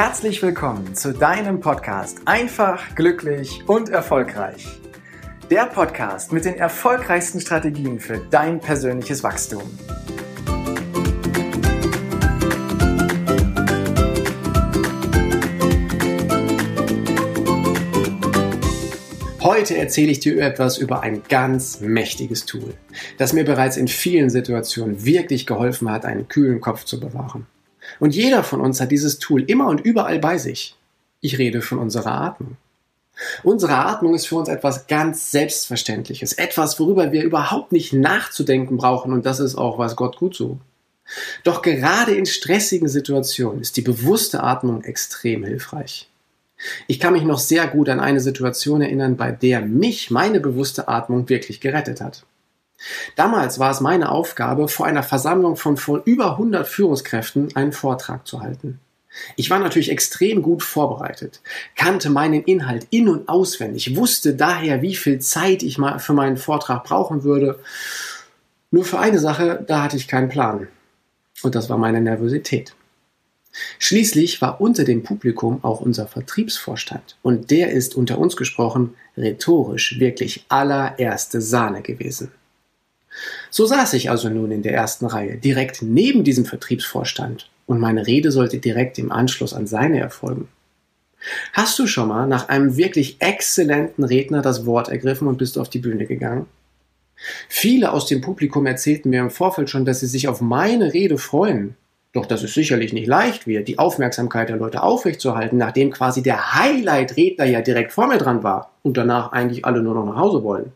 Herzlich willkommen zu deinem Podcast Einfach, glücklich und erfolgreich. Der Podcast mit den erfolgreichsten Strategien für dein persönliches Wachstum. Heute erzähle ich dir etwas über ein ganz mächtiges Tool, das mir bereits in vielen Situationen wirklich geholfen hat, einen kühlen Kopf zu bewahren. Und jeder von uns hat dieses Tool immer und überall bei sich. Ich rede von unserer Atmung. Unsere Atmung ist für uns etwas ganz Selbstverständliches, etwas, worüber wir überhaupt nicht nachzudenken brauchen und das ist auch was Gott gut so. Doch gerade in stressigen Situationen ist die bewusste Atmung extrem hilfreich. Ich kann mich noch sehr gut an eine Situation erinnern, bei der mich meine bewusste Atmung wirklich gerettet hat. Damals war es meine Aufgabe, vor einer Versammlung von vor über 100 Führungskräften einen Vortrag zu halten. Ich war natürlich extrem gut vorbereitet, kannte meinen Inhalt in und auswendig, wusste daher, wie viel Zeit ich mal für meinen Vortrag brauchen würde. Nur für eine Sache, da hatte ich keinen Plan. Und das war meine Nervosität. Schließlich war unter dem Publikum auch unser Vertriebsvorstand und der ist unter uns gesprochen rhetorisch wirklich allererste Sahne gewesen. So saß ich also nun in der ersten Reihe, direkt neben diesem Vertriebsvorstand, und meine Rede sollte direkt im Anschluss an seine erfolgen. Hast du schon mal nach einem wirklich exzellenten Redner das Wort ergriffen und bist auf die Bühne gegangen? Viele aus dem Publikum erzählten mir im Vorfeld schon, dass sie sich auf meine Rede freuen. Doch dass es sicherlich nicht leicht wird, die Aufmerksamkeit der Leute aufrechtzuerhalten, nachdem quasi der Highlight-Redner ja direkt vor mir dran war und danach eigentlich alle nur noch nach Hause wollen.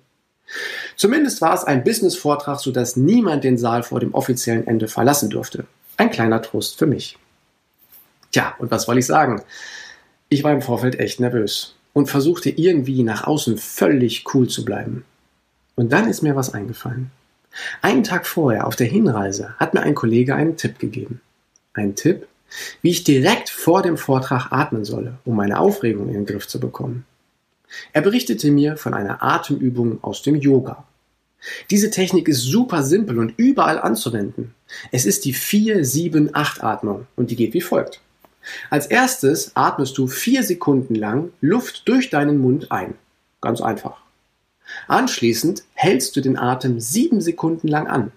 Zumindest war es ein Business-Vortrag, sodass niemand den Saal vor dem offiziellen Ende verlassen durfte. Ein kleiner Trost für mich. Tja, und was soll ich sagen? Ich war im Vorfeld echt nervös und versuchte irgendwie nach außen völlig cool zu bleiben. Und dann ist mir was eingefallen. Einen Tag vorher auf der Hinreise hat mir ein Kollege einen Tipp gegeben. Ein Tipp, wie ich direkt vor dem Vortrag atmen solle, um meine Aufregung in den Griff zu bekommen. Er berichtete mir von einer Atemübung aus dem Yoga. Diese Technik ist super simpel und überall anzuwenden. Es ist die 4-7-8-Atmung und die geht wie folgt. Als erstes atmest du vier Sekunden lang Luft durch deinen Mund ein. Ganz einfach. Anschließend hältst du den Atem sieben Sekunden lang an.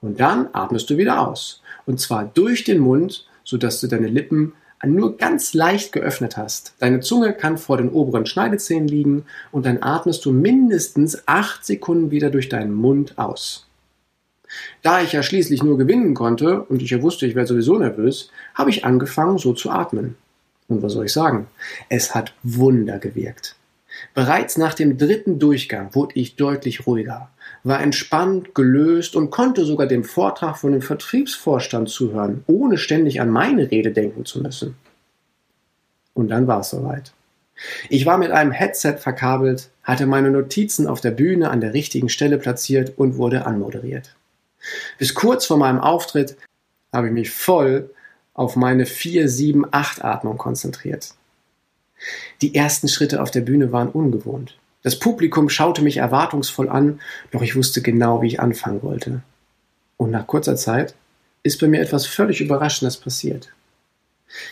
Und dann atmest du wieder aus. Und zwar durch den Mund, sodass du deine Lippen nur ganz leicht geöffnet hast. Deine Zunge kann vor den oberen Schneidezähnen liegen und dann atmest du mindestens acht Sekunden wieder durch deinen Mund aus. Da ich ja schließlich nur gewinnen konnte und ich ja wusste, ich wäre sowieso nervös, habe ich angefangen, so zu atmen. Und was soll ich sagen? Es hat Wunder gewirkt. Bereits nach dem dritten Durchgang wurde ich deutlich ruhiger, war entspannt, gelöst und konnte sogar dem Vortrag von dem Vertriebsvorstand zuhören, ohne ständig an meine Rede denken zu müssen. Und dann war es soweit. Ich war mit einem Headset verkabelt, hatte meine Notizen auf der Bühne an der richtigen Stelle platziert und wurde anmoderiert. Bis kurz vor meinem Auftritt habe ich mich voll auf meine 4-7-8-Atmung konzentriert. Die ersten Schritte auf der Bühne waren ungewohnt. Das Publikum schaute mich erwartungsvoll an, doch ich wusste genau, wie ich anfangen wollte. Und nach kurzer Zeit ist bei mir etwas völlig Überraschendes passiert.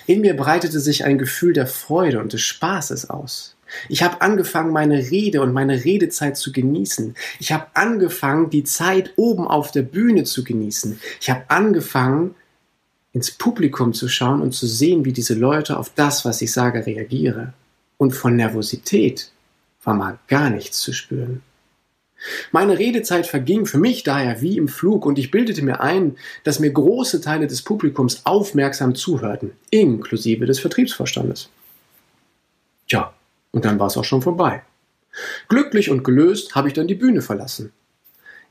In mir breitete sich ein Gefühl der Freude und des Spaßes aus. Ich habe angefangen, meine Rede und meine Redezeit zu genießen. Ich habe angefangen, die Zeit oben auf der Bühne zu genießen. Ich habe angefangen, ins Publikum zu schauen und zu sehen, wie diese Leute auf das, was ich sage, reagieren. Und von Nervosität war mal gar nichts zu spüren. Meine Redezeit verging für mich daher wie im Flug und ich bildete mir ein, dass mir große Teile des Publikums aufmerksam zuhörten, inklusive des Vertriebsvorstandes. Tja, und dann war es auch schon vorbei. Glücklich und gelöst habe ich dann die Bühne verlassen.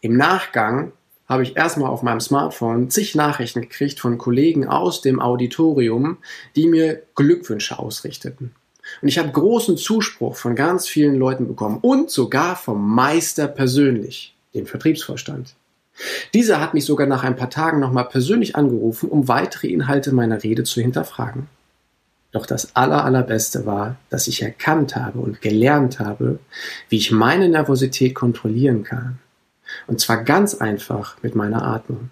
Im Nachgang habe ich erstmal auf meinem Smartphone zig Nachrichten gekriegt von Kollegen aus dem Auditorium, die mir Glückwünsche ausrichteten. Und ich habe großen Zuspruch von ganz vielen Leuten bekommen und sogar vom Meister persönlich, dem Vertriebsvorstand. Dieser hat mich sogar nach ein paar Tagen nochmal persönlich angerufen, um weitere Inhalte meiner Rede zu hinterfragen. Doch das aller, allerbeste war, dass ich erkannt habe und gelernt habe, wie ich meine Nervosität kontrollieren kann. Und zwar ganz einfach mit meiner Atmung.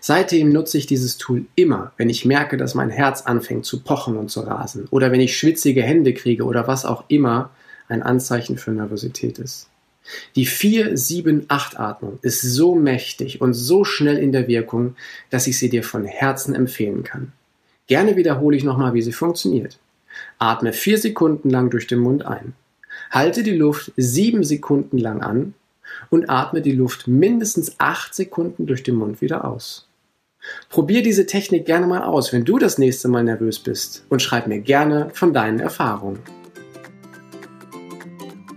Seitdem nutze ich dieses Tool immer, wenn ich merke, dass mein Herz anfängt zu pochen und zu rasen oder wenn ich schwitzige Hände kriege oder was auch immer ein Anzeichen für Nervosität ist. Die 4-7-8-Atmung ist so mächtig und so schnell in der Wirkung, dass ich sie dir von Herzen empfehlen kann. Gerne wiederhole ich nochmal, wie sie funktioniert. Atme 4 Sekunden lang durch den Mund ein. Halte die Luft 7 Sekunden lang an und atme die Luft mindestens 8 Sekunden durch den Mund wieder aus. Probier diese Technik gerne mal aus, wenn du das nächste Mal nervös bist und schreib mir gerne von deinen Erfahrungen.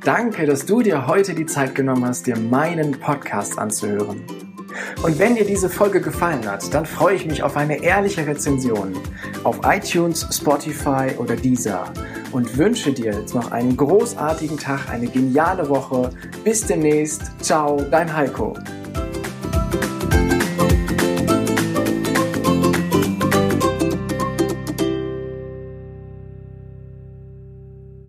Danke, dass du dir heute die Zeit genommen hast, dir meinen Podcast anzuhören. Und wenn dir diese Folge gefallen hat, dann freue ich mich auf eine ehrliche Rezension auf iTunes, Spotify oder Deezer und wünsche dir jetzt noch einen großartigen Tag, eine geniale Woche. Bis demnächst. Ciao, dein Heiko.